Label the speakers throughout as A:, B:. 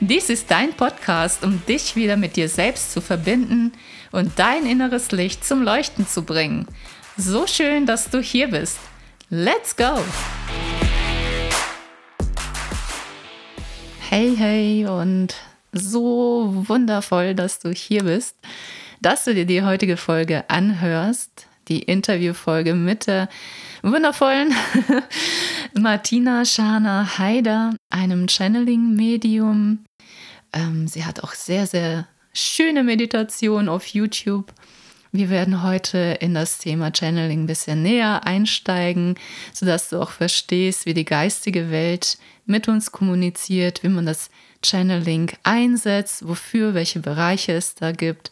A: Dies ist dein Podcast, um dich wieder mit dir selbst zu verbinden und dein inneres Licht zum Leuchten zu bringen. So schön, dass du hier bist. Let's go! Hey, hey und so wundervoll, dass du hier bist dass du dir die heutige Folge anhörst, die Interviewfolge mit der wundervollen Martina Schana Haider, einem Channeling-Medium. Ähm, sie hat auch sehr, sehr schöne Meditation auf YouTube. Wir werden heute in das Thema Channeling ein bisschen näher einsteigen, sodass du auch verstehst, wie die geistige Welt mit uns kommuniziert, wie man das Channeling einsetzt, wofür, welche Bereiche es da gibt,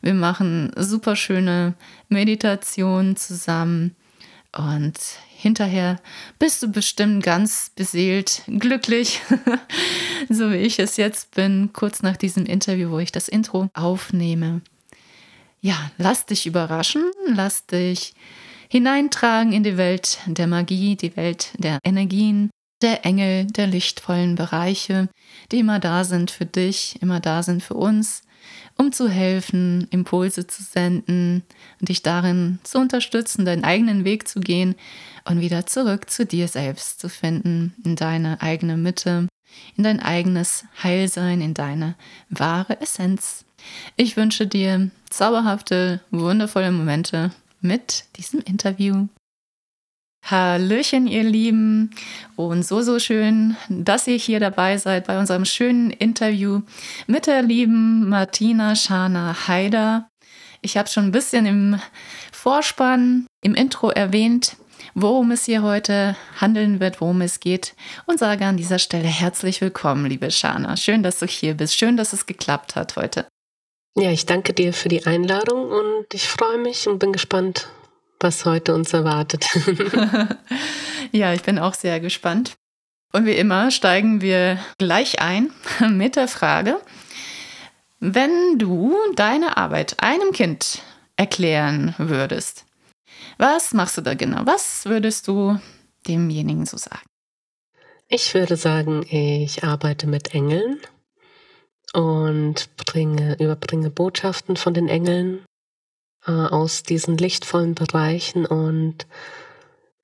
A: wir machen super schöne Meditationen zusammen und hinterher bist du bestimmt ganz beseelt, glücklich, so wie ich es jetzt bin, kurz nach diesem Interview, wo ich das Intro aufnehme. Ja, lass dich überraschen, lass dich hineintragen in die Welt der Magie, die Welt der Energien, der Engel, der lichtvollen Bereiche, die immer da sind für dich, immer da sind für uns um zu helfen, Impulse zu senden und dich darin zu unterstützen, deinen eigenen Weg zu gehen und wieder zurück zu dir selbst zu finden, in deine eigene Mitte, in dein eigenes Heilsein, in deine wahre Essenz. Ich wünsche dir zauberhafte, wundervolle Momente mit diesem Interview. Hallöchen, ihr Lieben. Und so, so schön, dass ihr hier dabei seid bei unserem schönen Interview mit der lieben Martina Schana Haider. Ich habe schon ein bisschen im Vorspann, im Intro erwähnt, worum es hier heute handeln wird, worum es geht und sage an dieser Stelle herzlich willkommen, liebe Shana. Schön, dass du hier bist. Schön, dass es geklappt hat heute.
B: Ja, ich danke dir für die Einladung und ich freue mich und bin gespannt, was heute uns erwartet.
A: ja, ich bin auch sehr gespannt. Und wie immer steigen wir gleich ein mit der Frage, wenn du deine Arbeit einem Kind erklären würdest, was machst du da genau? Was würdest du demjenigen so sagen?
B: Ich würde sagen, ich arbeite mit Engeln und bringe, überbringe Botschaften von den Engeln äh, aus diesen lichtvollen Bereichen und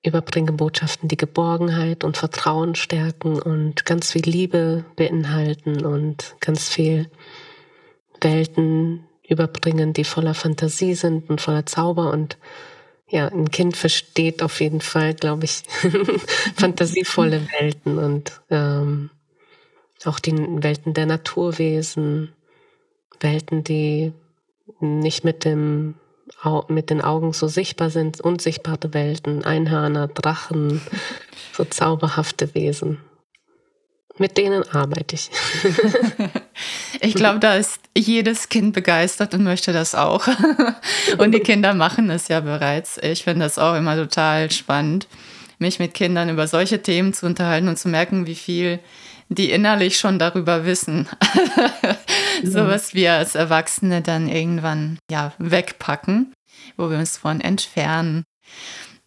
B: überbringe Botschaften, die Geborgenheit und Vertrauen stärken und ganz viel Liebe beinhalten und ganz viel Welten überbringen, die voller Fantasie sind und voller Zauber. Und ja, ein Kind versteht auf jeden Fall, glaube ich, fantasievolle Welten und ähm, auch die Welten der Naturwesen, Welten, die nicht mit dem mit den Augen so sichtbar sind, unsichtbare Welten, Einhörner, Drachen, so zauberhafte Wesen. Mit denen arbeite ich.
A: ich glaube, da ist jedes Kind begeistert und möchte das auch. Und die Kinder machen es ja bereits. Ich finde das auch immer total spannend, mich mit Kindern über solche Themen zu unterhalten und zu merken, wie viel die innerlich schon darüber wissen. so was wir als Erwachsene dann irgendwann ja wegpacken, wo wir uns von entfernen.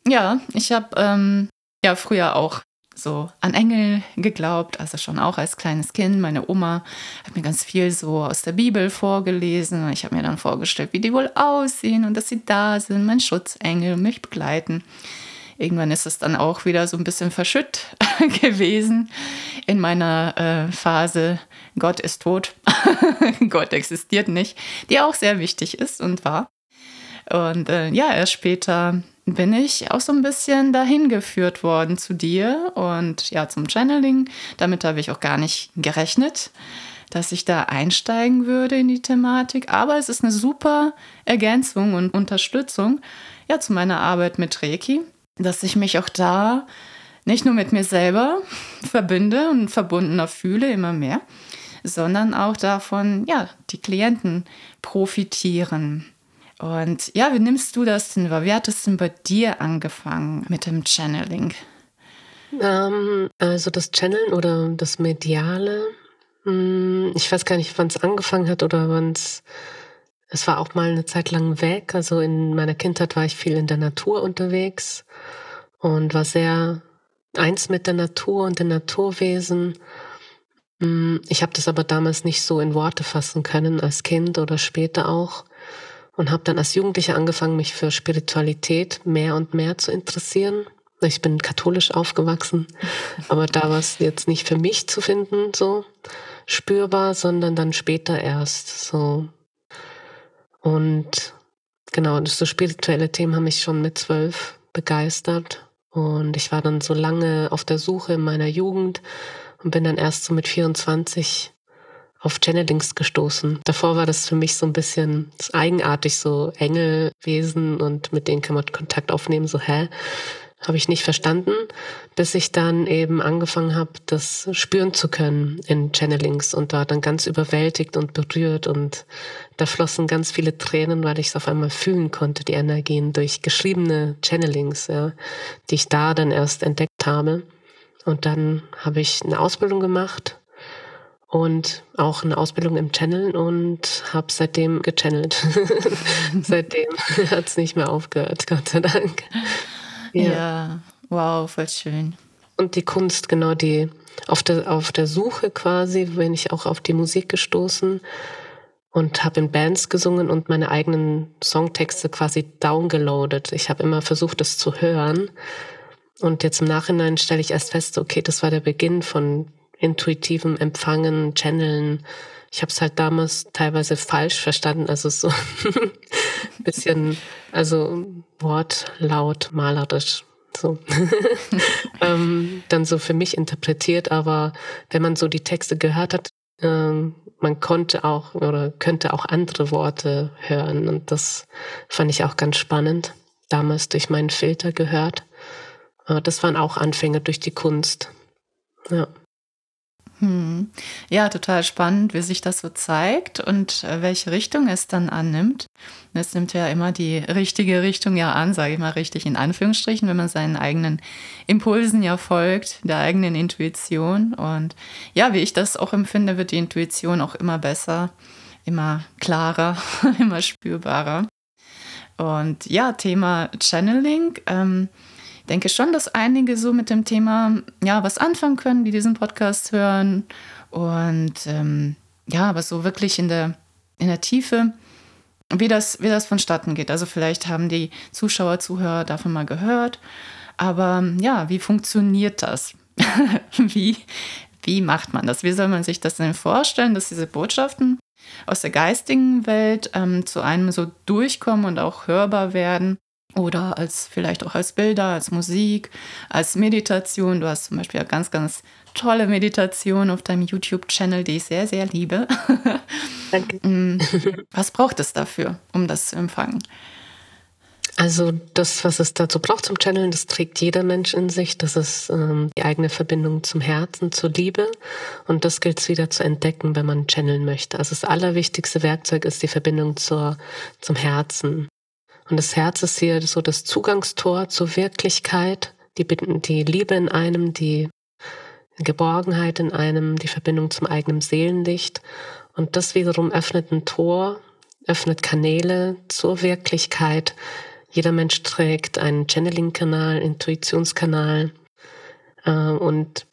A: Ja, ich habe ähm, ja früher auch so an Engel geglaubt, also schon auch als kleines Kind. Meine Oma hat mir ganz viel so aus der Bibel vorgelesen. Ich habe mir dann vorgestellt, wie die wohl aussehen und dass sie da sind, mein Schutzengel, mich begleiten. Irgendwann ist es dann auch wieder so ein bisschen verschütt gewesen in meiner äh, Phase Gott ist tot, Gott existiert nicht, die auch sehr wichtig ist und war. Und äh, ja, erst später bin ich auch so ein bisschen dahin geführt worden zu dir und ja, zum Channeling. Damit habe ich auch gar nicht gerechnet, dass ich da einsteigen würde in die Thematik. Aber es ist eine super Ergänzung und Unterstützung ja, zu meiner Arbeit mit Reiki dass ich mich auch da nicht nur mit mir selber verbinde und verbundener fühle, immer mehr, sondern auch davon, ja, die Klienten profitieren. Und ja, wie nimmst du das denn wahr? Wie hat es denn bei dir angefangen mit dem Channeling?
B: Ähm, also das Channeln oder das Mediale, hm, ich weiß gar nicht, wann es angefangen hat oder wann es. Es war auch mal eine Zeit lang weg. Also in meiner Kindheit war ich viel in der Natur unterwegs und war sehr eins mit der Natur und den Naturwesen. Hm, ich habe das aber damals nicht so in Worte fassen können, als Kind oder später auch. Und habe dann als Jugendliche angefangen, mich für Spiritualität mehr und mehr zu interessieren. Ich bin katholisch aufgewachsen, aber da war es jetzt nicht für mich zu finden, so spürbar, sondern dann später erst so. Und genau, so spirituelle Themen haben mich schon mit zwölf begeistert. Und ich war dann so lange auf der Suche in meiner Jugend und bin dann erst so mit 24 auf Channelings gestoßen. Davor war das für mich so ein bisschen eigenartig, so Engelwesen und mit denen kann man Kontakt aufnehmen, so hä? Habe ich nicht verstanden, bis ich dann eben angefangen habe, das spüren zu können in Channelings und war dann ganz überwältigt und berührt und da flossen ganz viele Tränen, weil ich es auf einmal fühlen konnte, die Energien durch geschriebene Channelings, ja, die ich da dann erst entdeckt habe. Und dann habe ich eine Ausbildung gemacht und auch eine Ausbildung im Channeln und habe seitdem gechannelt. seitdem hat es nicht mehr aufgehört, Gott sei Dank.
A: Ja. ja, wow, voll schön.
B: Und die Kunst, genau, die auf der, auf der Suche quasi, bin ich auch auf die Musik gestoßen und habe in Bands gesungen und meine eigenen Songtexte quasi downgeloadet. Ich habe immer versucht, das zu hören. Und jetzt im Nachhinein stelle ich erst fest, okay, das war der Beginn von intuitivem Empfangen, Channeln. Ich habe es halt damals teilweise falsch verstanden, also so ein bisschen, also wortlaut, malerisch so ähm, dann so für mich interpretiert. Aber wenn man so die Texte gehört hat, ähm, man konnte auch oder könnte auch andere Worte hören. Und das fand ich auch ganz spannend. Damals durch meinen Filter gehört. Das waren auch Anfänge durch die Kunst. Ja.
A: Hm. Ja, total spannend, wie sich das so zeigt und äh, welche Richtung es dann annimmt. Es nimmt ja immer die richtige Richtung ja an, sage ich mal richtig in Anführungsstrichen, wenn man seinen eigenen Impulsen ja folgt, der eigenen Intuition. Und ja, wie ich das auch empfinde, wird die Intuition auch immer besser, immer klarer, immer spürbarer. Und ja, Thema Channeling. Ähm, denke schon, dass einige so mit dem Thema ja was anfangen können, die diesen Podcast hören. Und ähm, ja, aber so wirklich in der, in der Tiefe, wie das, wie das vonstatten geht. Also vielleicht haben die Zuschauer, Zuhörer davon mal gehört. Aber ja, wie funktioniert das? wie, wie macht man das? Wie soll man sich das denn vorstellen, dass diese Botschaften aus der geistigen Welt ähm, zu einem so durchkommen und auch hörbar werden? Oder als vielleicht auch als Bilder, als Musik, als Meditation. Du hast zum Beispiel eine ganz, ganz tolle Meditation auf deinem YouTube-Channel, die ich sehr, sehr liebe. Danke. Mm. Was braucht es dafür, um das zu empfangen?
B: Also das, was es dazu braucht zum Channeln, das trägt jeder Mensch in sich. Das ist ähm, die eigene Verbindung zum Herzen, zur Liebe. Und das gilt es wieder zu entdecken, wenn man channeln möchte. Also das allerwichtigste Werkzeug ist die Verbindung zur, zum Herzen. Und das Herz ist hier so das Zugangstor zur Wirklichkeit, die, die Liebe in einem, die Geborgenheit in einem, die Verbindung zum eigenen Seelenlicht. Und das wiederum öffnet ein Tor, öffnet Kanäle zur Wirklichkeit. Jeder Mensch trägt einen Channeling-Kanal, Intuitionskanal. Äh, und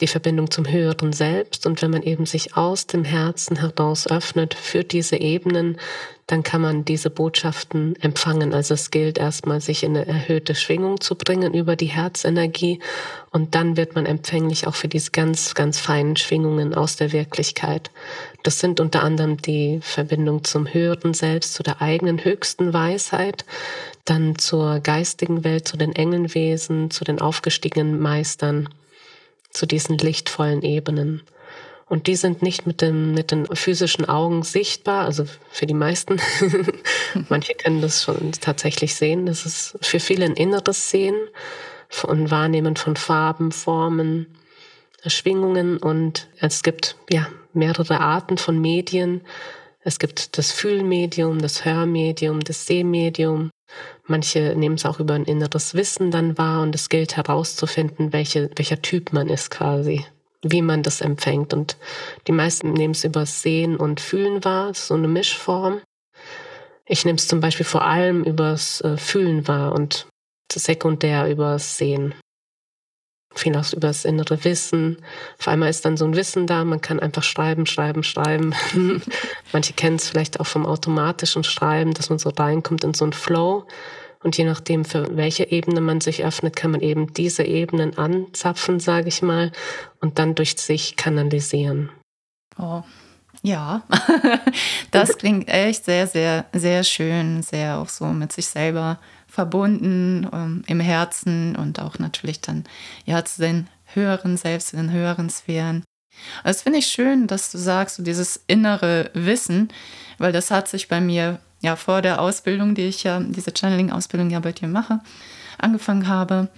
B: die Verbindung zum höheren Selbst. Und wenn man eben sich aus dem Herzen heraus öffnet für diese Ebenen, dann kann man diese Botschaften empfangen. Also es gilt erstmal, sich in eine erhöhte Schwingung zu bringen über die Herzenergie. Und dann wird man empfänglich auch für diese ganz, ganz feinen Schwingungen aus der Wirklichkeit. Das sind unter anderem die Verbindung zum höheren Selbst, zu der eigenen höchsten Weisheit, dann zur geistigen Welt, zu den Engelwesen, zu den aufgestiegenen Meistern zu diesen lichtvollen Ebenen. Und die sind nicht mit, dem, mit den physischen Augen sichtbar, also für die meisten. Manche können das schon tatsächlich sehen. Das ist für viele ein inneres Sehen und Wahrnehmen von Farben, Formen, Schwingungen und es gibt ja mehrere Arten von Medien. Es gibt das Fühlmedium, das Hörmedium, das Sehmedium. Manche nehmen es auch über ein inneres Wissen dann wahr und es gilt herauszufinden, welche, welcher Typ man ist quasi, wie man das empfängt. Und die meisten nehmen es über Sehen und Fühlen wahr, so eine Mischform. Ich nehme es zum Beispiel vor allem übers äh, Fühlen wahr und sekundär übers Sehen viel auch über das innere Wissen. Auf einmal ist dann so ein Wissen da, man kann einfach schreiben, schreiben, schreiben. Manche kennen es vielleicht auch vom automatischen Schreiben, dass man so reinkommt in so einen Flow. Und je nachdem, für welche Ebene man sich öffnet, kann man eben diese Ebenen anzapfen, sage ich mal, und dann durch sich kanalisieren.
A: Oh, ja, das klingt echt sehr, sehr, sehr schön, sehr auch so mit sich selber verbunden ähm, im Herzen und auch natürlich dann ja zu den höheren Selbst, in den höheren Sphären. Also das finde ich schön, dass du sagst, so dieses innere Wissen, weil das hat sich bei mir ja vor der Ausbildung, die ich ja, diese Channeling-Ausbildung ja bei dir mache, angefangen habe,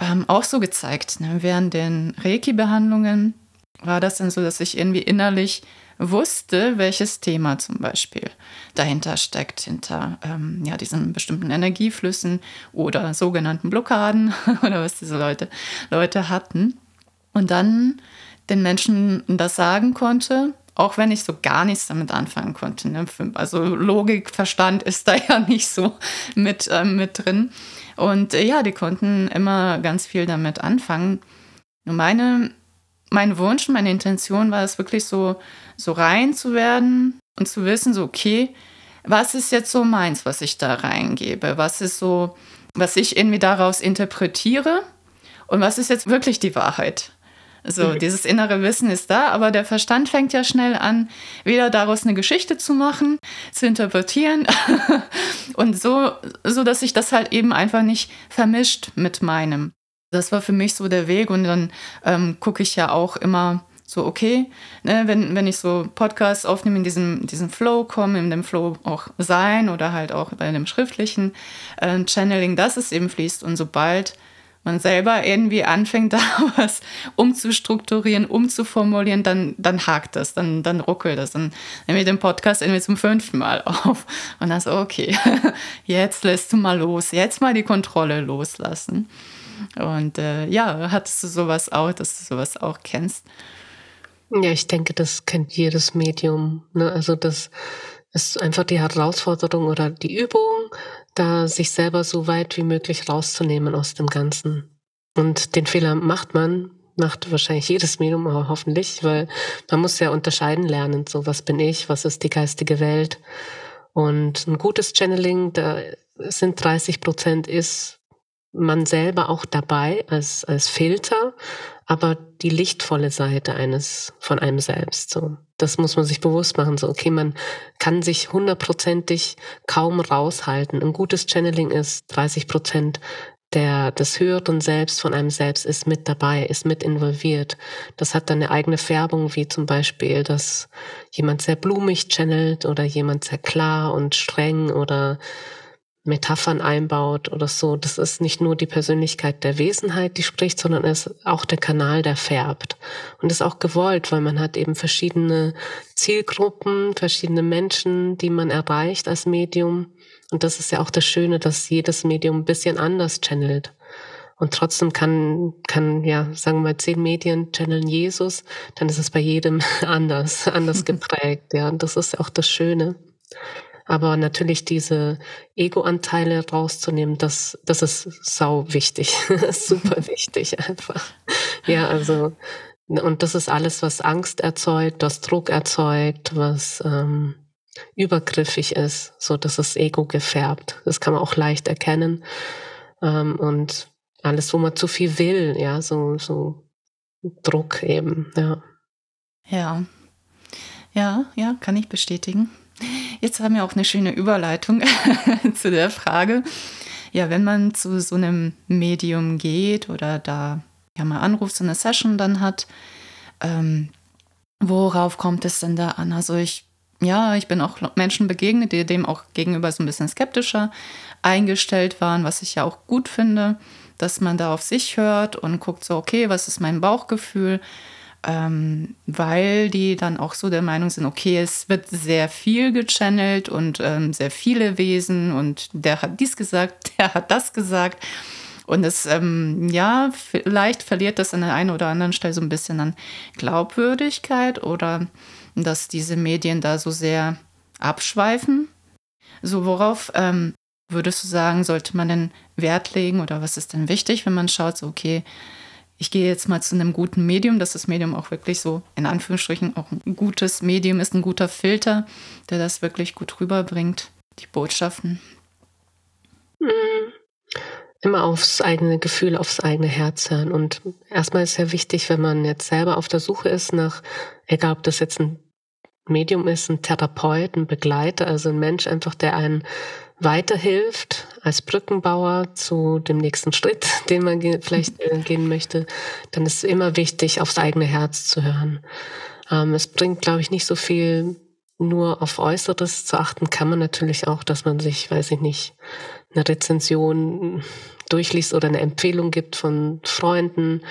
A: ähm, auch so gezeigt. Ne? Während den Reiki-Behandlungen war das dann so, dass ich irgendwie innerlich wusste, welches Thema zum Beispiel dahinter steckt, hinter ähm, ja, diesen bestimmten Energieflüssen oder sogenannten Blockaden oder was diese Leute, Leute hatten. Und dann den Menschen das sagen konnte, auch wenn ich so gar nichts damit anfangen konnte. Ne? Also Logik, Verstand ist da ja nicht so mit, äh, mit drin. Und äh, ja, die konnten immer ganz viel damit anfangen. Nur meine mein Wunsch, meine Intention war es wirklich so, so rein zu werden und zu wissen, so, okay, was ist jetzt so meins, was ich da reingebe? Was ist so, was ich irgendwie daraus interpretiere? Und was ist jetzt wirklich die Wahrheit? So, mhm. dieses innere Wissen ist da, aber der Verstand fängt ja schnell an, wieder daraus eine Geschichte zu machen, zu interpretieren und so, so, dass sich das halt eben einfach nicht vermischt mit meinem. Das war für mich so der Weg und dann ähm, gucke ich ja auch immer so, okay, ne, wenn, wenn ich so Podcasts aufnehme, in diesem, diesem Flow komme, in dem Flow auch sein oder halt auch bei einem schriftlichen äh, Channeling, dass es eben fließt und sobald man selber irgendwie anfängt, da was umzustrukturieren, umzuformulieren, dann, dann hakt das, dann, dann ruckelt das. Dann nehme ich den Podcast irgendwie zum fünften Mal auf. Und dann so, okay, jetzt lässt du mal los, jetzt mal die Kontrolle loslassen. Und äh, ja, hattest du sowas auch, dass du sowas auch kennst?
B: Ja, ich denke, das kennt jedes Medium. Ne? Also das ist einfach die Herausforderung oder die Übung, da sich selber so weit wie möglich rauszunehmen aus dem Ganzen. Und den Fehler macht man, macht wahrscheinlich jedes Medium, aber hoffentlich, weil man muss ja unterscheiden lernen, so was bin ich, was ist die geistige Welt. Und ein gutes Channeling, da sind 30 Prozent ist man selber auch dabei als, als Filter, aber die lichtvolle Seite eines von einem selbst. So, das muss man sich bewusst machen. So, okay, man kann sich hundertprozentig kaum raushalten. Ein gutes Channeling ist 30 Prozent der, des höheren Selbst von einem selbst ist mit dabei, ist mit involviert. Das hat dann eine eigene Färbung, wie zum Beispiel, dass jemand sehr blumig channelt oder jemand sehr klar und streng oder Metaphern einbaut oder so. Das ist nicht nur die Persönlichkeit der Wesenheit, die spricht, sondern es ist auch der Kanal, der färbt. Und das ist auch gewollt, weil man hat eben verschiedene Zielgruppen, verschiedene Menschen, die man erreicht als Medium. Und das ist ja auch das Schöne, dass jedes Medium ein bisschen anders channelt. Und trotzdem kann, kann, ja, sagen wir mal, zehn Medien channeln Jesus, dann ist es bei jedem anders, anders geprägt. Ja, und das ist auch das Schöne. Aber natürlich diese Ego-Anteile rauszunehmen, das, das ist sau wichtig. Super wichtig einfach. Ja, also, und das ist alles, was Angst erzeugt, was Druck erzeugt, was ähm, übergriffig ist. So, das ist Ego gefärbt. Das kann man auch leicht erkennen. Ähm, und alles, wo man zu viel will, ja, so, so Druck eben, ja.
A: Ja. Ja, ja, kann ich bestätigen. Jetzt haben wir auch eine schöne Überleitung zu der Frage. Ja, wenn man zu so einem Medium geht oder da ja mal anruft, so eine Session dann hat, ähm, worauf kommt es denn da an? Also ich, ja, ich bin auch Menschen begegnet, die dem auch gegenüber so ein bisschen skeptischer eingestellt waren, was ich ja auch gut finde dass man da auf sich hört und guckt so, okay, was ist mein Bauchgefühl? Ähm, weil die dann auch so der Meinung sind, okay, es wird sehr viel gechannelt und ähm, sehr viele Wesen und der hat dies gesagt, der hat das gesagt. Und es, ähm, ja, vielleicht verliert das an der einen oder anderen Stelle so ein bisschen an Glaubwürdigkeit oder dass diese Medien da so sehr abschweifen. So, worauf ähm, würdest du sagen, sollte man denn Wert legen oder was ist denn wichtig, wenn man schaut, so, okay, ich gehe jetzt mal zu einem guten Medium, dass das Medium auch wirklich so in Anführungsstrichen auch ein gutes Medium ist, ein guter Filter, der das wirklich gut rüberbringt, die Botschaften.
B: Mhm. Immer aufs eigene Gefühl, aufs eigene Herz hören. Und erstmal ist ja wichtig, wenn man jetzt selber auf der Suche ist nach, egal ob das jetzt ein Medium ist, ein Therapeut, ein Begleiter, also ein Mensch einfach, der einen weiterhilft als Brückenbauer zu dem nächsten Schritt, den man vielleicht äh, gehen möchte, dann ist es immer wichtig, aufs eigene Herz zu hören. Ähm, es bringt, glaube ich, nicht so viel, nur auf Äußeres zu achten, kann man natürlich auch, dass man sich, weiß ich nicht, eine Rezension durchliest oder eine Empfehlung gibt von Freunden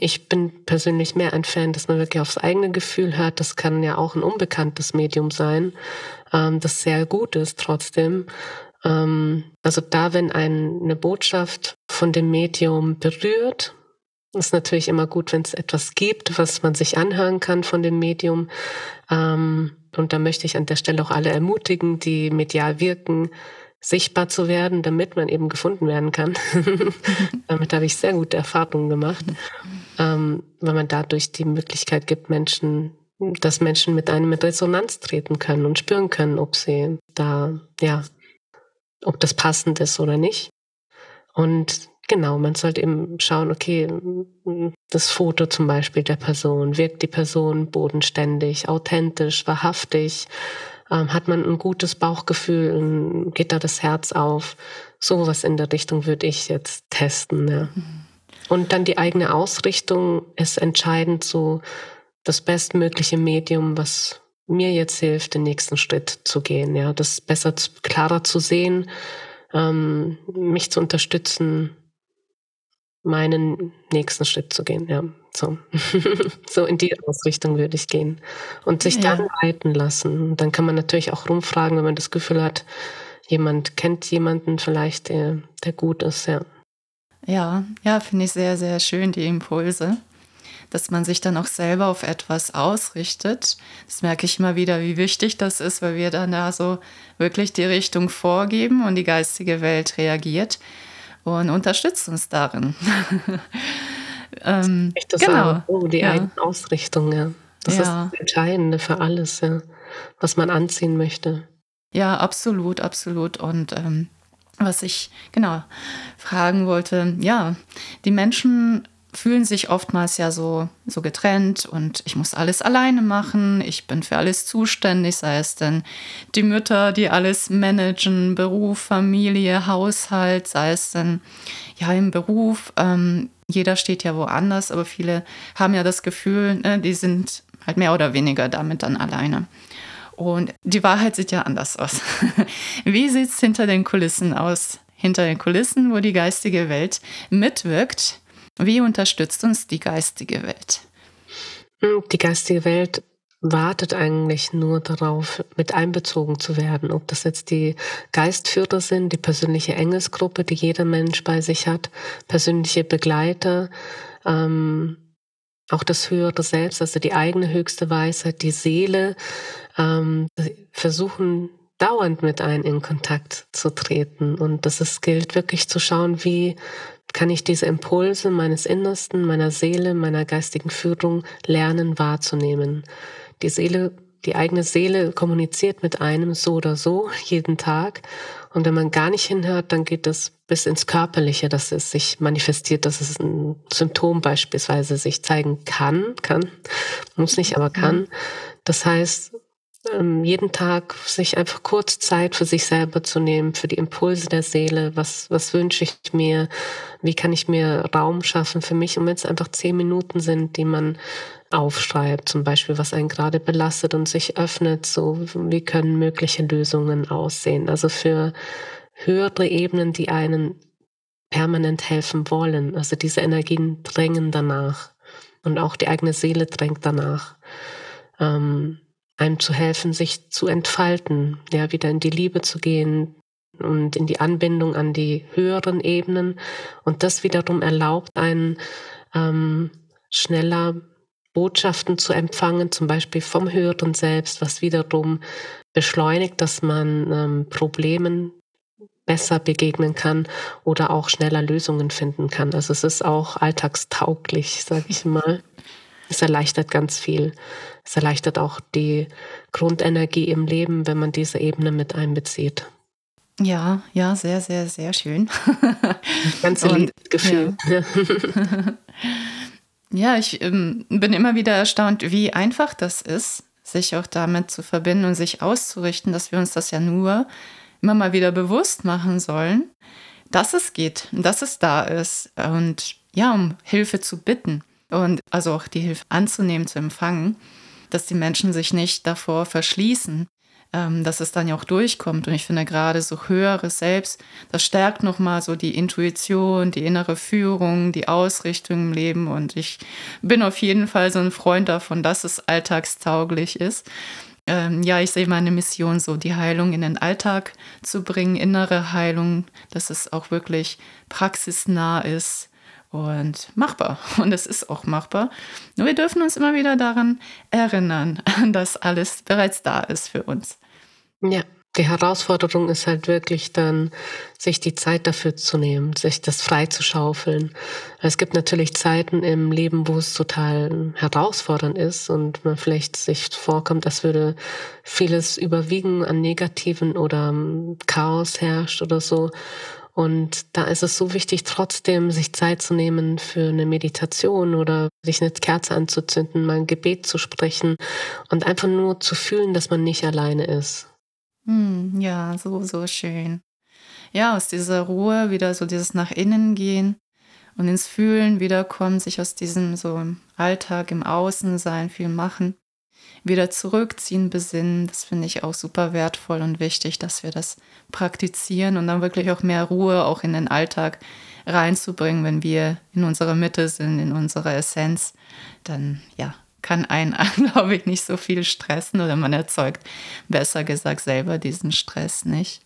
B: ich bin persönlich mehr ein Fan, dass man wirklich aufs eigene Gefühl hört. Das kann ja auch ein unbekanntes Medium sein, ähm, das sehr gut ist trotzdem. Ähm, also da, wenn ein, eine Botschaft von dem Medium berührt, ist natürlich immer gut, wenn es etwas gibt, was man sich anhören kann von dem Medium. Ähm, und da möchte ich an der Stelle auch alle ermutigen, die medial wirken, sichtbar zu werden, damit man eben gefunden werden kann. damit habe ich sehr gute Erfahrungen gemacht, ähm, weil man dadurch die Möglichkeit gibt, Menschen, dass Menschen mit einem in Resonanz treten können und spüren können, ob sie da, ja, ob das passend ist oder nicht. Und genau, man sollte eben schauen, okay, das Foto zum Beispiel der Person, wirkt die Person bodenständig, authentisch, wahrhaftig, ähm, hat man ein gutes Bauchgefühl, geht da das Herz auf. Sowas in der Richtung würde ich jetzt testen. Ja. Mhm. Und dann die eigene Ausrichtung ist entscheidend, so das bestmögliche Medium, was mir jetzt hilft, den nächsten Schritt zu gehen. Ja, das besser, klarer zu sehen, ähm, mich zu unterstützen, meinen nächsten Schritt zu gehen. Ja, so, so in die Ausrichtung würde ich gehen und sich ja. dann leiten lassen. Dann kann man natürlich auch rumfragen, wenn man das Gefühl hat, jemand kennt jemanden vielleicht, der, der gut ist. Ja,
A: ja, ja finde ich sehr, sehr schön die Impulse dass man sich dann auch selber auf etwas ausrichtet. Das merke ich immer wieder, wie wichtig das ist, weil wir dann da so wirklich die Richtung vorgeben und die geistige Welt reagiert und unterstützt uns darin.
B: ähm, ich das genau. Oh, die ja. eigene Ausrichtung, ja. Das ja. ist das Entscheidende für alles, ja. Was man anziehen möchte.
A: Ja, absolut, absolut. Und ähm, was ich genau fragen wollte, ja, die Menschen fühlen sich oftmals ja so, so getrennt und ich muss alles alleine machen, ich bin für alles zuständig, sei es denn die Mütter, die alles managen, Beruf, Familie, Haushalt, sei es denn ja im Beruf, ähm, jeder steht ja woanders, aber viele haben ja das Gefühl, ne, die sind halt mehr oder weniger damit dann alleine. Und die Wahrheit sieht ja anders aus. Wie sieht es hinter den Kulissen aus? Hinter den Kulissen, wo die geistige Welt mitwirkt wie unterstützt uns die geistige Welt?
B: Hm, die geistige Welt wartet eigentlich nur darauf, mit einbezogen zu werden. Ob das jetzt die Geistführer sind, die persönliche Engelsgruppe, die jeder Mensch bei sich hat, persönliche Begleiter, ähm, auch das höhere Selbst, also die eigene höchste Weisheit, die Seele, ähm, versuchen dauernd mit einem in Kontakt zu treten. Und das ist, gilt wirklich zu schauen, wie kann ich diese Impulse meines Innersten, meiner Seele, meiner geistigen Führung lernen wahrzunehmen. Die Seele, die eigene Seele kommuniziert mit einem so oder so jeden Tag. Und wenn man gar nicht hinhört, dann geht das bis ins Körperliche, dass es sich manifestiert, dass es ein Symptom beispielsweise sich zeigen kann, kann, muss nicht, aber kann. Das heißt, jeden Tag sich einfach kurz Zeit für sich selber zu nehmen, für die Impulse der Seele. Was, was wünsche ich mir? Wie kann ich mir Raum schaffen für mich? Und wenn es einfach zehn Minuten sind, die man aufschreibt, zum Beispiel, was einen gerade belastet und sich öffnet, so wie können mögliche Lösungen aussehen? Also für höhere Ebenen, die einen permanent helfen wollen. Also diese Energien drängen danach und auch die eigene Seele drängt danach, ähm, einem zu helfen, sich zu entfalten, ja, wieder in die Liebe zu gehen und in die Anbindung an die höheren Ebenen. Und das wiederum erlaubt einen ähm, schneller Botschaften zu empfangen, zum Beispiel vom Höheren selbst, was wiederum beschleunigt, dass man ähm, Problemen besser begegnen kann oder auch schneller Lösungen finden kann. Also es ist auch alltagstauglich, sage ich mal. Es erleichtert ganz viel. Es erleichtert auch die Grundenergie im Leben, wenn man diese Ebene mit einbezieht.
A: Ja, ja, sehr, sehr, sehr schön.
B: Ganz Gefühl.
A: Ja. ja, ich ähm, bin immer wieder erstaunt, wie einfach das ist, sich auch damit zu verbinden und sich auszurichten, dass wir uns das ja nur immer mal wieder bewusst machen sollen, dass es geht, dass es da ist und ja, um Hilfe zu bitten und also auch die Hilfe anzunehmen, zu empfangen, dass die Menschen sich nicht davor verschließen, ähm, dass es dann ja auch durchkommt. Und ich finde gerade so höheres Selbst, das stärkt nochmal so die Intuition, die innere Führung, die Ausrichtung im Leben. Und ich bin auf jeden Fall so ein Freund davon, dass es alltagstauglich ist ähm, ja, ich sehe meine Mission so, die Heilung in den Alltag zu bringen, innere Heilung, dass es auch wirklich praxisnah ist und machbar. Und es ist auch machbar. Nur wir dürfen uns immer wieder daran erinnern, dass alles bereits da ist für uns.
B: Ja, die Herausforderung ist halt wirklich dann, sich die Zeit dafür zu nehmen, sich das frei zu schaufeln. Es gibt natürlich Zeiten im Leben, wo es total herausfordernd ist und man vielleicht sich vorkommt, als würde vieles überwiegen an Negativen oder Chaos herrscht oder so. Und da ist es so wichtig, trotzdem sich Zeit zu nehmen für eine Meditation oder sich eine Kerze anzuzünden, mal ein Gebet zu sprechen und einfach nur zu fühlen, dass man nicht alleine ist.
A: Hm, ja, so, so schön. Ja, aus dieser Ruhe wieder so dieses nach innen gehen und ins Fühlen wiederkommen, sich aus diesem so Alltag, im Außensein viel machen, wieder zurückziehen, besinnen. Das finde ich auch super wertvoll und wichtig, dass wir das praktizieren und dann wirklich auch mehr Ruhe auch in den Alltag reinzubringen, wenn wir in unserer Mitte sind, in unserer Essenz. Dann ja, kann einen, glaube ich, nicht so viel stressen oder man erzeugt, besser gesagt, selber diesen Stress nicht.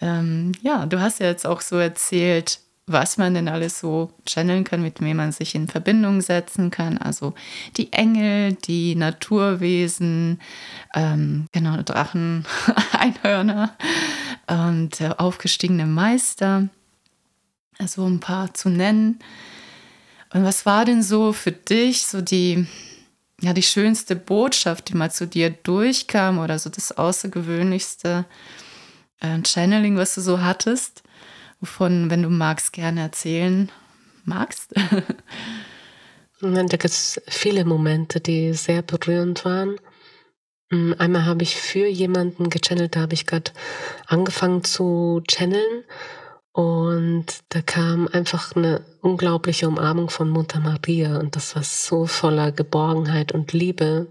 A: Ähm, ja, du hast ja jetzt auch so erzählt, was man denn alles so channeln kann, mit wem man sich in Verbindung setzen kann. Also die Engel, die Naturwesen, ähm, genau, Drachen, Einhörner und äh, aufgestiegene Meister. Also ein paar zu nennen. Und was war denn so für dich so die, ja, die schönste Botschaft, die mal zu dir durchkam oder so das Außergewöhnlichste äh, Channeling, was du so hattest, wovon, wenn du magst, gerne erzählen magst?
B: da gibt es viele Momente, die sehr berührend waren. Hm, einmal habe ich für jemanden gechannelt, da habe ich gerade angefangen zu channeln und da kam einfach eine unglaubliche Umarmung von Mutter Maria und das war so voller Geborgenheit und Liebe.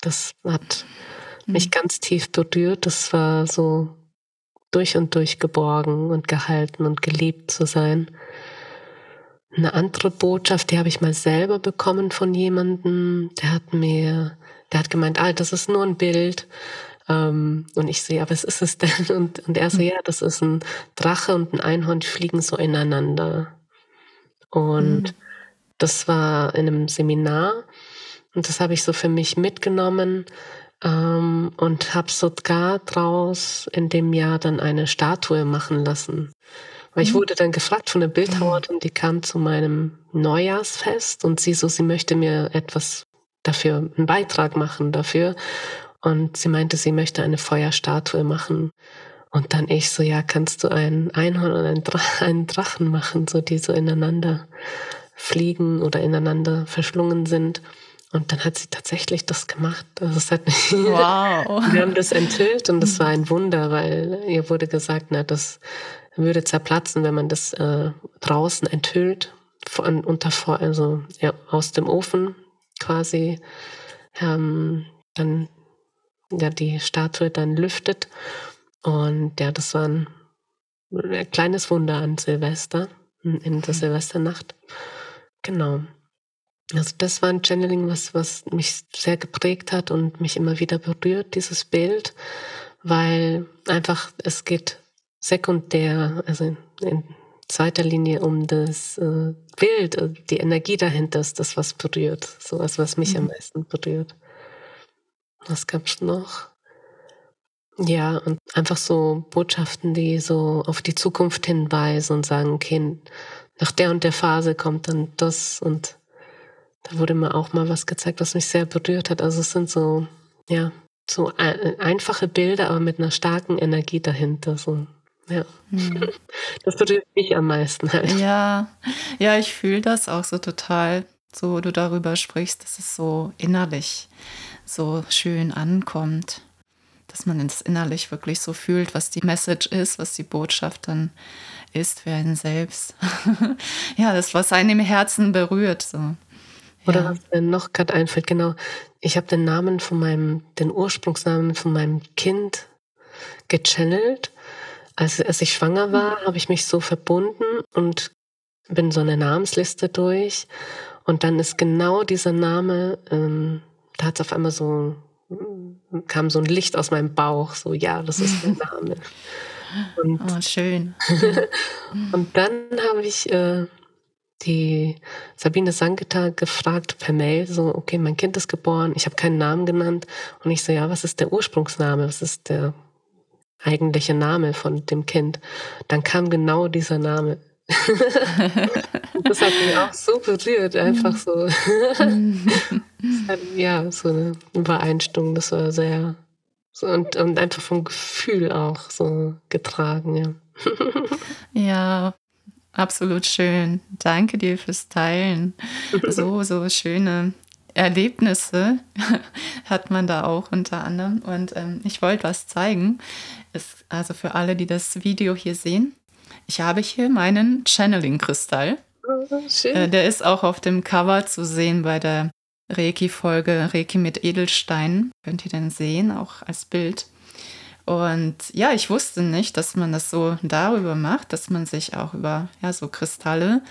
B: Das hat mhm. mich ganz tief berührt. Das war so durch und durch geborgen und gehalten und geliebt zu sein. Eine andere Botschaft, die habe ich mal selber bekommen von jemandem, der hat mir, der hat gemeint, ah, das ist nur ein Bild. Ähm, und ich sehe, ja, was ist es denn? Und, und er so, hm. ja, das ist ein Drache und ein Einhorn, die fliegen so ineinander. Und mhm. das war in einem Seminar und das habe ich so für mich mitgenommen ähm, und habe sogar draus in dem Jahr dann eine Statue machen lassen. Weil ich hm. wurde dann gefragt von der Bildhauerin, die kam zu meinem Neujahrsfest und sie so, sie möchte mir etwas dafür, einen Beitrag machen dafür. Und sie meinte, sie möchte eine Feuerstatue machen. Und dann ich so, ja, kannst du ein Einhorn und einen, Dra einen Drachen machen, so die so ineinander fliegen oder ineinander verschlungen sind. Und dann hat sie tatsächlich das gemacht. Also es hat wow. Wir haben das enthüllt und das war ein Wunder, weil ihr wurde gesagt, na, das würde zerplatzen, wenn man das äh, draußen enthüllt, von, unter, also ja, aus dem Ofen quasi. Ähm, dann ja, die Statue dann lüftet. Und ja, das waren ein kleines Wunder an Silvester, in der Silvesternacht. Genau. Also das war ein Channeling, was, was mich sehr geprägt hat und mich immer wieder berührt, dieses Bild, weil einfach es geht sekundär, also in zweiter Linie um das äh, Bild, äh, die Energie dahinter ist das, was berührt. So was, was mich mhm. am meisten berührt. Was gab es noch? Ja, und einfach so Botschaften, die so auf die Zukunft hinweisen und sagen, okay, nach der und der Phase kommt dann das und da wurde mir auch mal was gezeigt, was mich sehr berührt hat. Also es sind so, ja, so einfache Bilder, aber mit einer starken Energie dahinter. So, ja. Hm. Das berührt mich am meisten halt.
A: Ja, ja, ich fühle das auch so total, so du darüber sprichst, dass es so innerlich so schön ankommt. Dass man es innerlich wirklich so fühlt, was die Message ist, was die Botschaft dann ist für einen selbst. ja, das, was einen im Herzen berührt. So.
B: Oder ja. was mir noch gerade einfällt, genau. Ich habe den Namen von meinem, den Ursprungsnamen von meinem Kind gechannelt. Als, als ich schwanger war, habe ich mich so verbunden und bin so eine Namensliste durch. Und dann ist genau dieser Name, ähm, da hat es auf einmal so, kam so ein Licht aus meinem Bauch, so, ja, das ist mein Name.
A: Und, oh, schön.
B: und dann habe ich äh, die Sabine Sanketa gefragt per Mail, so, okay, mein Kind ist geboren, ich habe keinen Namen genannt. Und ich so, ja, was ist der Ursprungsname? Was ist der eigentliche Name von dem Kind? Dann kam genau dieser Name. das hat mich auch so berührt, einfach so. ja, so eine Übereinstimmung, das war sehr, so und, und einfach vom Gefühl auch so getragen, ja.
A: ja, Absolut schön. Danke dir fürs Teilen. So, so schöne Erlebnisse hat man da auch unter anderem. Und ähm, ich wollte was zeigen. Es, also für alle, die das Video hier sehen. Ich habe hier meinen Channeling-Kristall. Oh, äh, der ist auch auf dem Cover zu sehen bei der Reiki-Folge Reiki mit Edelsteinen. Könnt ihr den sehen, auch als Bild. Und ja, ich wusste nicht, dass man das so darüber macht, dass man sich auch über ja, so Kristalle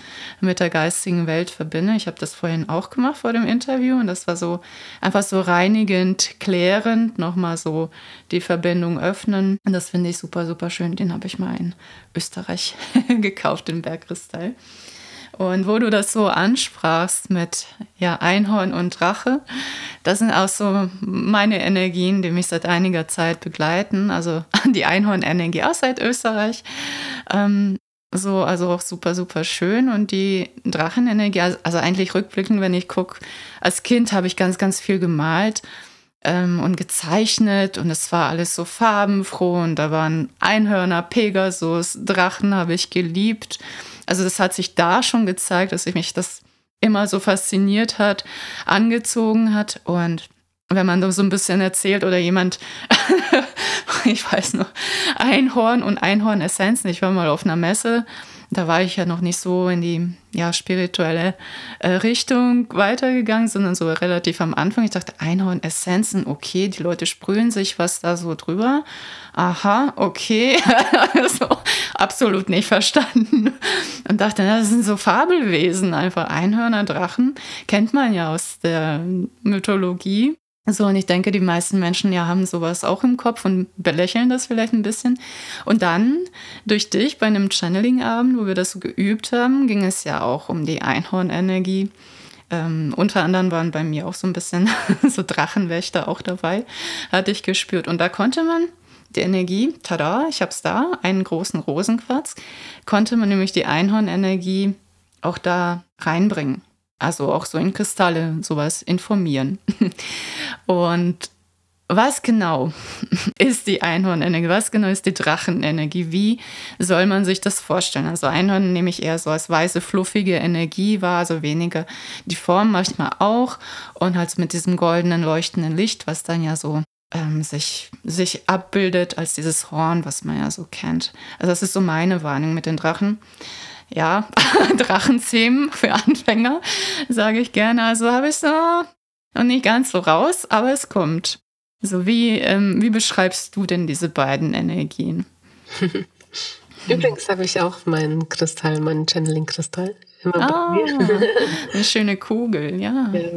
A: mit der geistigen Welt verbindet. Ich habe das vorhin auch gemacht vor dem Interview und das war so einfach so reinigend, klärend, nochmal so die Verbindung öffnen. Und das finde ich super, super schön. Den habe ich mal in Österreich gekauft, den Bergkristall. Und wo du das so ansprachst mit ja, Einhorn und Drache, das sind auch so meine Energien, die mich seit einiger Zeit begleiten. Also die Einhornenergie auch seit Österreich. Ähm, so, also auch super, super schön. Und die Drachenenergie, also, eigentlich rückblickend, wenn ich gucke, als Kind habe ich ganz, ganz viel gemalt ähm, und gezeichnet und es war alles so farbenfroh und da waren Einhörner, Pegasus, Drachen habe ich geliebt. Also das hat sich da schon gezeigt, dass ich mich das immer so fasziniert hat, angezogen hat und wenn man so ein bisschen erzählt oder jemand, ich weiß noch, Einhorn und Einhornessenzen. Ich war mal auf einer Messe da war ich ja noch nicht so in die ja, spirituelle äh, Richtung weitergegangen, sondern so relativ am Anfang. Ich dachte, Einhorn-Essenzen, okay, die Leute sprühen sich was da so drüber. Aha, okay. so, absolut nicht verstanden. Und dachte, na, das sind so Fabelwesen, einfach Einhörner, Drachen. Kennt man ja aus der Mythologie. So, und ich denke, die meisten Menschen ja haben sowas auch im Kopf und belächeln das vielleicht ein bisschen. Und dann durch dich bei einem Channeling-Abend, wo wir das so geübt haben, ging es ja auch um die Einhornenergie. Ähm, unter anderem waren bei mir auch so ein bisschen so Drachenwächter auch dabei, hatte ich gespürt. Und da konnte man die Energie, tada, ich habe es da, einen großen Rosenquarz, konnte man nämlich die Einhornenergie auch da reinbringen. Also auch so in Kristalle sowas informieren. Und was genau ist die Einhornenergie? Was genau ist die Drachenenergie? Wie soll man sich das vorstellen? Also Einhorn nehme ich eher so als weiße, fluffige Energie wahr, also weniger die Form manchmal auch und halt mit diesem goldenen, leuchtenden Licht, was dann ja so ähm, sich, sich abbildet als dieses Horn, was man ja so kennt. Also das ist so meine Warnung mit den Drachen ja, Drachenzähmen für Anfänger, sage ich gerne. Also habe ich so noch nicht ganz so raus, aber es kommt. So, wie, ähm, wie beschreibst du denn diese beiden Energien?
B: Übrigens habe ich auch meinen Kristall, meinen Channeling-Kristall
A: ah. Eine schöne Kugel, ja. ja.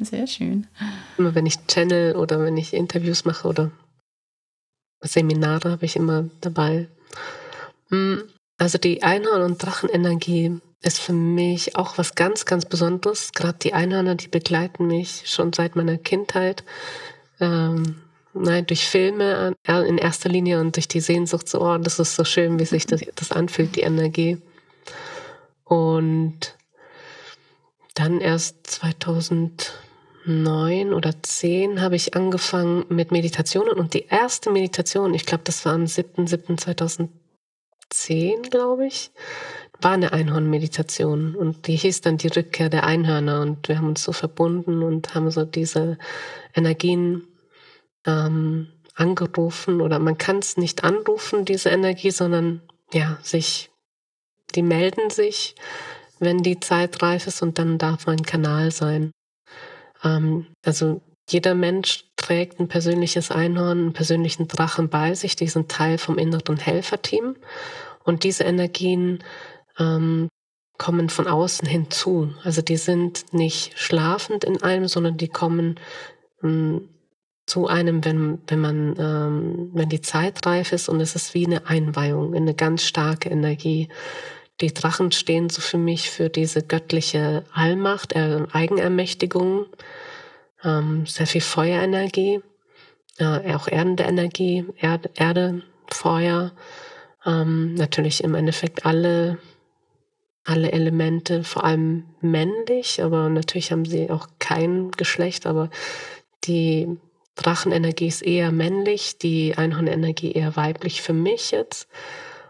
A: Sehr schön.
B: Immer wenn ich channel oder wenn ich Interviews mache oder Seminare habe ich immer dabei. Hm, also die Einhorn- und Drachenenergie ist für mich auch was ganz, ganz Besonderes. Gerade die Einhörner, die begleiten mich schon seit meiner Kindheit. Ähm, nein, durch Filme in erster Linie und durch die Sehnsucht so, oh, das ist so schön, wie sich das, das anfühlt, die Energie. Und dann erst 2009 oder 10 habe ich angefangen mit Meditationen und die erste Meditation, ich glaube, das war am 7.7.2010, glaube ich, war eine Einhornmeditation. Und die hieß dann die Rückkehr der Einhörner. Und wir haben uns so verbunden und haben so diese Energien ähm, angerufen. Oder man kann es nicht anrufen, diese Energie, sondern ja, sich die melden sich, wenn die Zeit reif ist. Und dann darf man Kanal sein. Ähm, also jeder Mensch trägt ein persönliches Einhorn, einen persönlichen Drachen bei sich, diesen Teil vom inneren Helferteam. Und diese Energien ähm, kommen von außen hinzu. Also die sind nicht schlafend in einem, sondern die kommen ähm, zu einem, wenn, wenn man, ähm, wenn die Zeit reif ist und es ist wie eine Einweihung, eine ganz starke Energie. Die Drachen stehen so für mich für diese göttliche Allmacht, äh, Eigenermächtigung, ähm, sehr viel Feuerenergie, äh, auch erdende Energie, Erd, Erde, Feuer, ähm, natürlich im Endeffekt alle, alle Elemente, vor allem männlich, aber natürlich haben sie auch kein Geschlecht, aber die Drachenenergie ist eher männlich, die Einhornenergie eher weiblich für mich jetzt.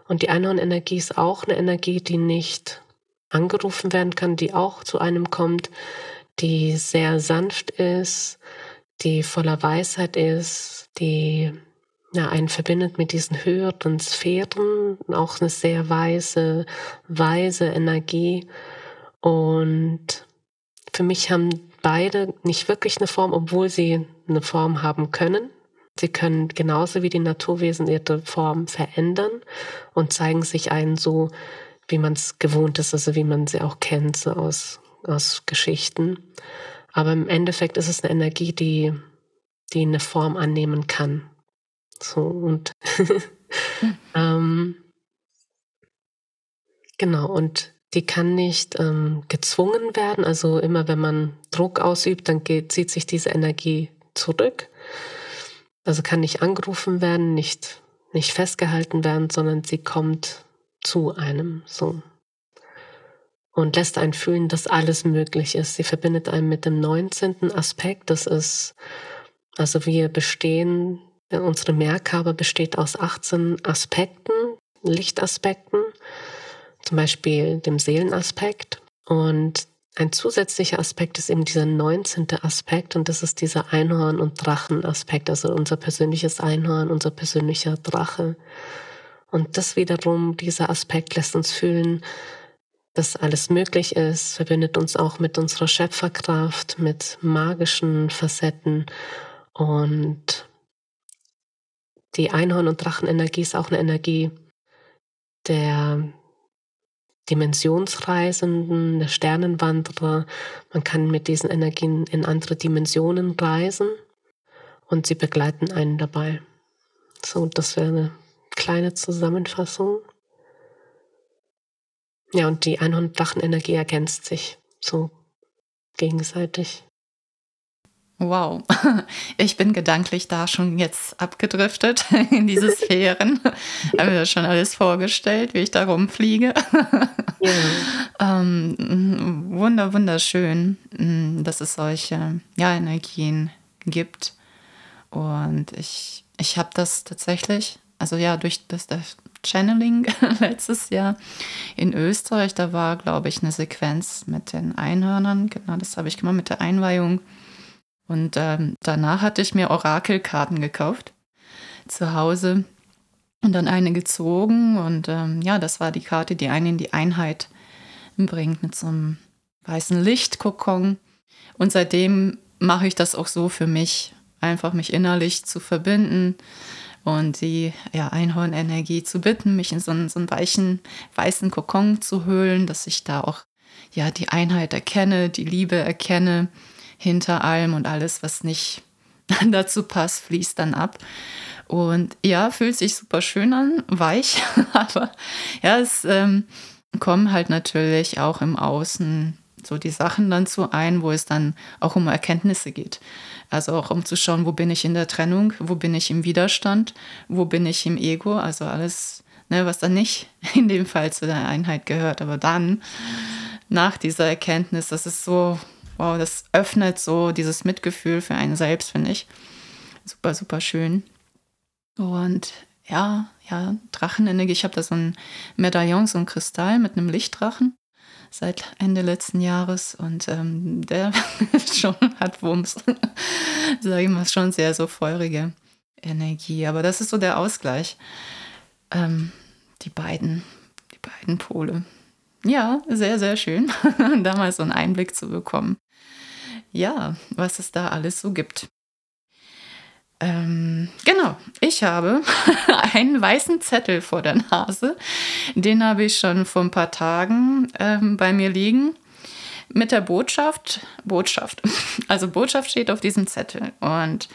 B: Und die Einhornenergie ist auch eine Energie, die nicht angerufen werden kann, die auch zu einem kommt, die sehr sanft ist, die voller Weisheit ist, die ja, einen verbindet mit diesen höheren Sphären, auch eine sehr weise, weise Energie. Und für mich haben beide nicht wirklich eine Form, obwohl sie eine Form haben können. Sie können genauso wie die Naturwesen ihre Form verändern und zeigen sich einen so, wie man es gewohnt ist, also wie man sie auch kennt, so aus, aus Geschichten. Aber im Endeffekt ist es eine Energie, die, die eine Form annehmen kann. So und ähm, genau, und die kann nicht ähm, gezwungen werden. Also immer wenn man Druck ausübt, dann geht, zieht sich diese Energie zurück. Also kann nicht angerufen werden, nicht, nicht festgehalten werden, sondern sie kommt zu einem so. Und lässt einen fühlen, dass alles möglich ist. Sie verbindet einen mit dem 19. Aspekt. Das ist, also wir bestehen, unsere Merkhabe besteht aus 18 Aspekten, Lichtaspekten, zum Beispiel dem Seelenaspekt. Und ein zusätzlicher Aspekt ist eben dieser 19. Aspekt und das ist dieser Einhorn- und Drachenaspekt, also unser persönliches Einhorn, unser persönlicher Drache. Und das wiederum, dieser Aspekt lässt uns fühlen, dass alles möglich ist, verbindet uns auch mit unserer Schöpferkraft, mit magischen Facetten und die Einhorn- und Drachenenergie ist auch eine Energie der Dimensionsreisenden, der Sternenwanderer. Man kann mit diesen Energien in andere Dimensionen reisen und sie begleiten einen dabei. So, das wäre eine kleine Zusammenfassung. Ja, und die Einhorn-Drachenenergie ergänzt sich so gegenseitig.
A: Wow, ich bin gedanklich da schon jetzt abgedriftet in diese Sphären. Habe mir schon alles vorgestellt, wie ich da rumfliege. Ja. ähm, wunder, wunderschön, mm, dass es solche ja, Energien gibt. Und ich, ich habe das tatsächlich, also ja, durch das, das Channeling letztes Jahr in Österreich, da war, glaube ich, eine Sequenz mit den Einhörnern. Genau, das habe ich gemacht mit der Einweihung und ähm, danach hatte ich mir Orakelkarten gekauft zu Hause und dann eine gezogen. Und ähm, ja, das war die Karte, die einen in die Einheit bringt mit so einem weißen Lichtkokon. Und seitdem mache ich das auch so für mich, einfach mich innerlich zu verbinden und die ja, Einhornenergie zu bitten, mich in so einen, so einen weichen, weißen Kokon zu hüllen, dass ich da auch ja, die Einheit erkenne, die Liebe erkenne hinter allem und alles, was nicht dazu passt, fließt dann ab. Und ja, fühlt sich super schön an, weich, aber ja, es ähm, kommen halt natürlich auch im Außen so die Sachen dann zu ein, wo es dann auch um Erkenntnisse geht. Also auch um zu schauen, wo bin ich in der Trennung, wo bin ich im Widerstand, wo bin ich im Ego, also alles, ne, was dann nicht in dem Fall zu der Einheit gehört. Aber dann, nach dieser Erkenntnis, das ist so, wow, das öffnet so dieses Mitgefühl für einen selbst, finde ich. Super, super schön. Und ja, ja, Drachenenergie. Ich habe da so ein Medaillon, so ein Kristall mit einem Lichtdrachen seit Ende letzten Jahres und ähm, der schon hat Wumms, sage ich mal, schon sehr so feurige Energie. Aber das ist so der Ausgleich. Ähm, die beiden, die beiden Pole. Ja, sehr, sehr schön, da mal so einen Einblick zu bekommen. Ja, was es da alles so gibt. Ähm, genau, ich habe einen weißen Zettel vor der Nase. Den habe ich schon vor ein paar Tagen ähm, bei mir liegen. Mit der Botschaft, Botschaft, also Botschaft steht auf diesem Zettel. Und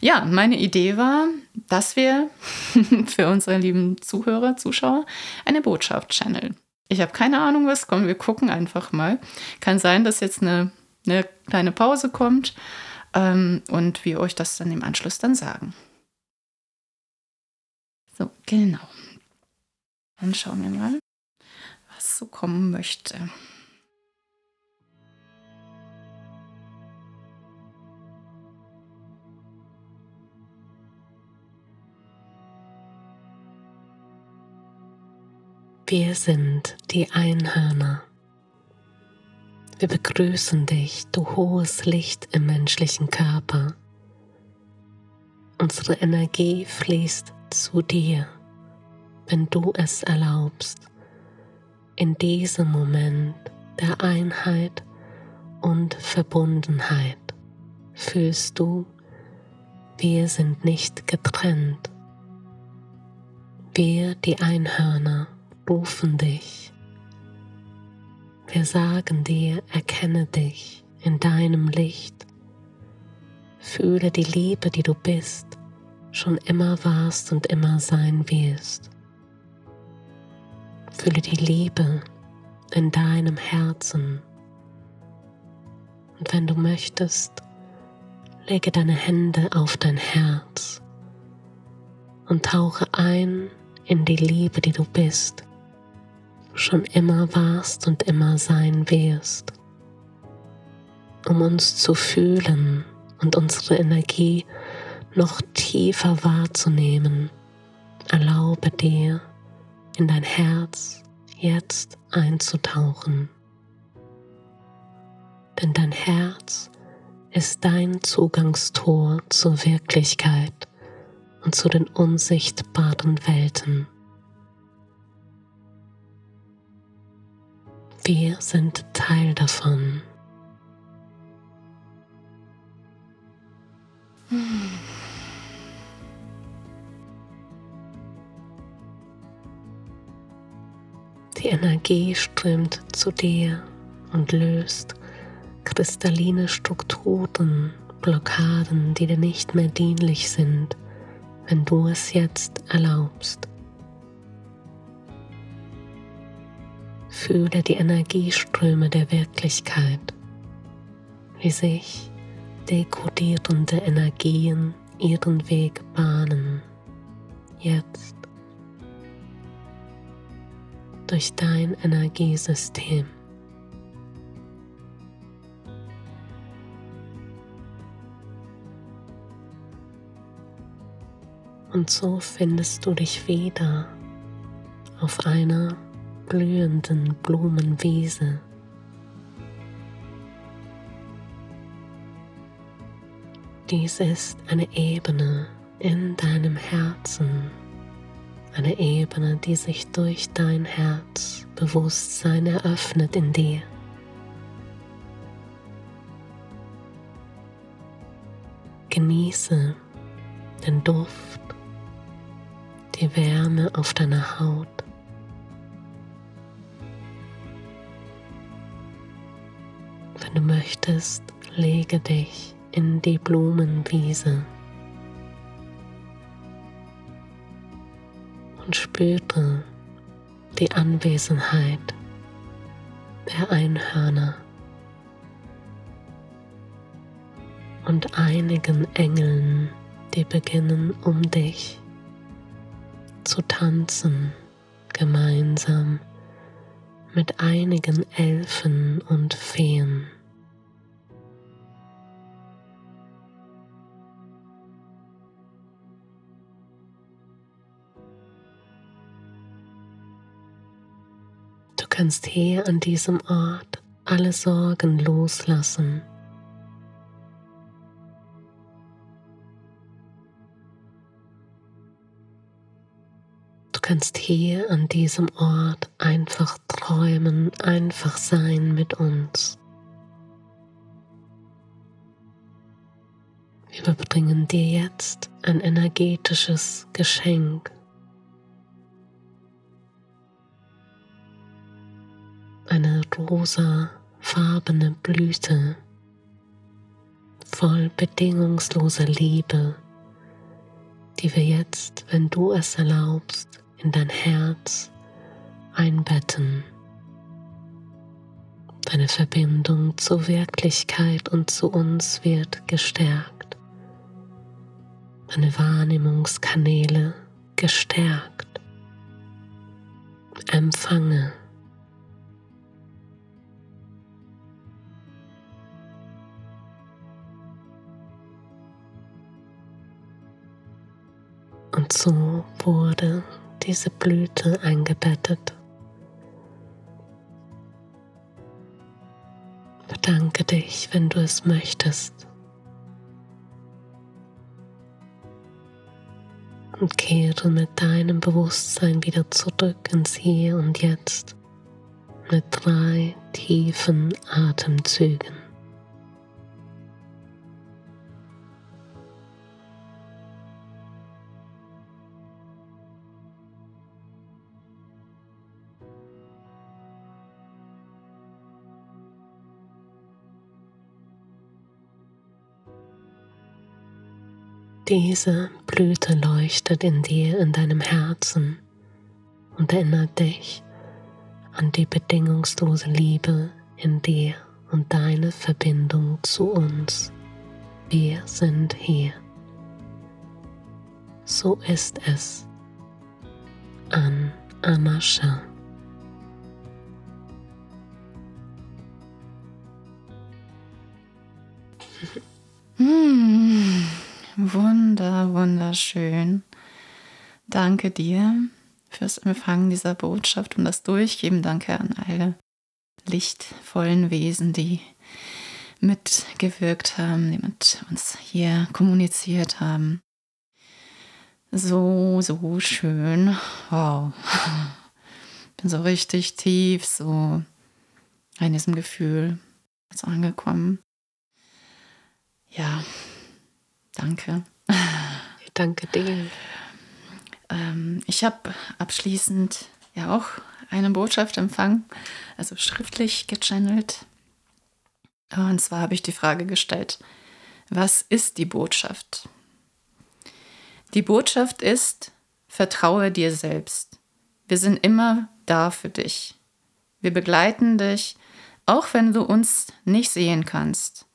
A: ja, meine Idee war, dass wir für unsere lieben Zuhörer, Zuschauer eine Botschaft channeln. Ich habe keine Ahnung, was kommt. Wir gucken einfach mal. Kann sein, dass jetzt eine, eine kleine Pause kommt ähm, und wir euch das dann im Anschluss dann sagen. So, genau. Dann schauen wir mal, was so kommen möchte.
B: Wir sind die Einhörner. Wir begrüßen dich, du hohes Licht im menschlichen Körper. Unsere Energie fließt zu dir, wenn du es erlaubst, in diesem Moment der Einheit und Verbundenheit fühlst du, wir sind nicht getrennt. Wir, die Einhörner, rufen dich wir sagen dir, erkenne dich in deinem Licht. Fühle die Liebe, die du bist, schon immer warst und immer sein wirst. Fühle die Liebe in deinem Herzen. Und wenn du möchtest, lege deine Hände auf dein Herz und tauche ein in die Liebe, die du bist schon immer warst und immer sein wirst. Um uns zu fühlen und unsere Energie noch tiefer wahrzunehmen, erlaube dir in dein Herz jetzt einzutauchen. Denn dein Herz ist dein Zugangstor zur Wirklichkeit und zu den unsichtbaren Welten. Wir sind Teil davon. Die Energie strömt zu dir und löst kristalline Strukturen, Blockaden, die dir nicht mehr dienlich sind, wenn du es jetzt erlaubst. Fühle die Energieströme der Wirklichkeit, wie sich dekodierende Energien ihren Weg bahnen, jetzt. Durch dein Energiesystem. Und so findest du dich wieder auf einer blühenden Blumenwiese. Dies ist eine Ebene in deinem Herzen, eine Ebene, die sich durch dein Herzbewusstsein eröffnet in dir. Genieße den Duft die Wärme auf deiner Haut. Du möchtest, lege dich in die Blumenwiese und spüre die Anwesenheit der Einhörner und einigen Engeln, die beginnen um dich zu tanzen gemeinsam mit einigen Elfen und Feen. Kannst hier an diesem Ort alle Sorgen loslassen. kannst hier an diesem Ort einfach träumen, einfach sein mit uns. Wir überbringen dir jetzt ein energetisches Geschenk. Eine rosafarbene Blüte voll bedingungsloser Liebe, die wir jetzt, wenn du es erlaubst, in dein Herz einbetten. Deine Verbindung zur Wirklichkeit und zu uns wird gestärkt. Deine Wahrnehmungskanäle gestärkt. Empfange. Und so wurde diese Blüte eingebettet. Bedanke dich, wenn du es möchtest. Und kehre mit deinem Bewusstsein wieder zurück ins Hier und Jetzt mit drei tiefen Atemzügen. Diese Blüte leuchtet in dir, in deinem Herzen und erinnert dich an die bedingungslose Liebe in dir und deine Verbindung zu uns. Wir sind hier. So ist es. An Amasha.
A: Hmm. Wunder, wunderschön. Danke dir fürs Empfangen dieser Botschaft und das Durchgeben. Danke an alle lichtvollen Wesen, die mitgewirkt haben, die mit uns hier kommuniziert haben. So, so schön. Wow. Bin so richtig tief so in diesem Gefühl jetzt angekommen. Ja, Danke.
B: Danke dir.
A: Ähm, ich habe abschließend ja auch eine Botschaft empfangen, also schriftlich gechannelt. Und zwar habe ich die Frage gestellt, was ist die Botschaft? Die Botschaft ist, vertraue dir selbst. Wir sind immer da für dich. Wir begleiten dich, auch wenn du uns nicht sehen kannst.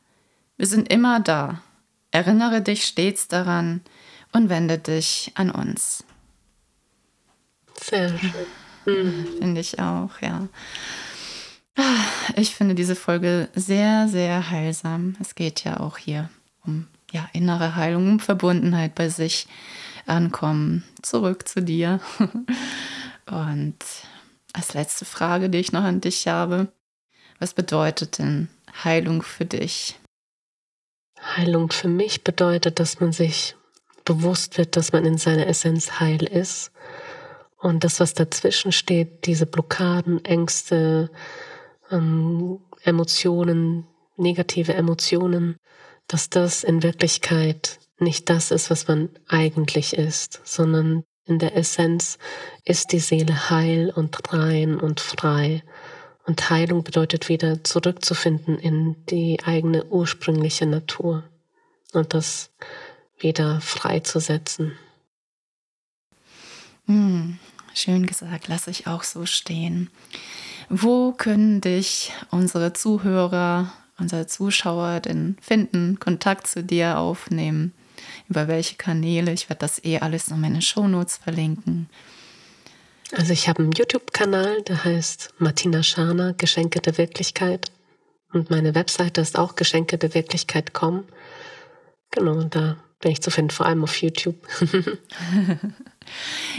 A: Wir sind immer da. Erinnere dich stets daran und wende dich an uns.
B: Sehr schön. Mhm.
A: Finde ich auch, ja. Ich finde diese Folge sehr, sehr heilsam. Es geht ja auch hier um ja, innere Heilung, um Verbundenheit bei sich ankommen. Zurück zu dir. Und als letzte Frage, die ich noch an dich habe, was bedeutet denn Heilung für dich?
B: Heilung für mich bedeutet, dass man sich bewusst wird, dass man in seiner Essenz heil ist. Und das, was dazwischen steht, diese Blockaden, Ängste, ähm, Emotionen, negative Emotionen, dass das in Wirklichkeit nicht das ist, was man eigentlich ist, sondern In der Essenz ist die Seele heil und rein und frei. Und Heilung bedeutet wieder zurückzufinden in die eigene ursprüngliche Natur und das wieder freizusetzen.
A: Hm, schön gesagt, lasse ich auch so stehen. Wo können dich unsere Zuhörer, unsere Zuschauer denn finden, Kontakt zu dir aufnehmen? Über welche Kanäle? Ich werde das eh alles in meine Shownotes verlinken.
B: Also ich habe einen YouTube-Kanal, der heißt Martina Scharner, Geschenke der Wirklichkeit. Und meine Webseite ist auch Geschenke der Wirklichkeit.com. Genau, da bin ich zu finden, vor allem auf YouTube.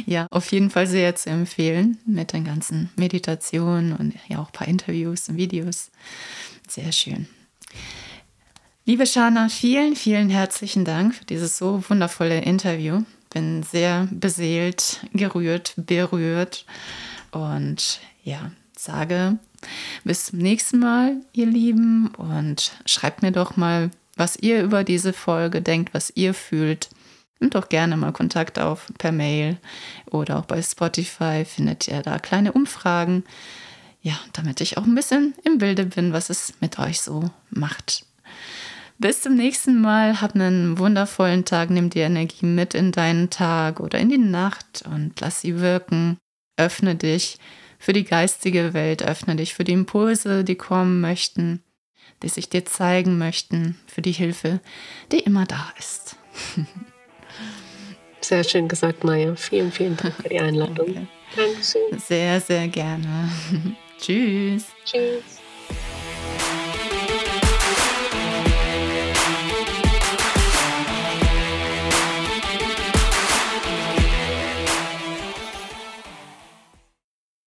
A: ja, auf jeden Fall sehr zu empfehlen mit den ganzen Meditationen und ja auch ein paar Interviews und Videos. Sehr schön. Liebe Shana, vielen, vielen herzlichen Dank für dieses so wundervolle Interview. Bin sehr beseelt, gerührt, berührt und ja, sage bis zum nächsten Mal, ihr Lieben, und schreibt mir doch mal, was ihr über diese Folge denkt, was ihr fühlt. Nimmt doch gerne mal Kontakt auf per Mail oder auch bei Spotify findet ihr da kleine Umfragen. Ja, damit ich auch ein bisschen im Bilde bin, was es mit euch so macht. Bis zum nächsten Mal. Hab einen wundervollen Tag. Nimm die Energie mit in deinen Tag oder in die Nacht und lass sie wirken. Öffne dich für die geistige Welt. Öffne dich für die Impulse, die kommen möchten, die sich dir zeigen möchten. Für die Hilfe, die immer da ist.
B: Sehr schön gesagt, Maya. Vielen, vielen Dank für die Einladung. Okay.
A: Dankeschön. Sehr, sehr gerne. Tschüss. Tschüss.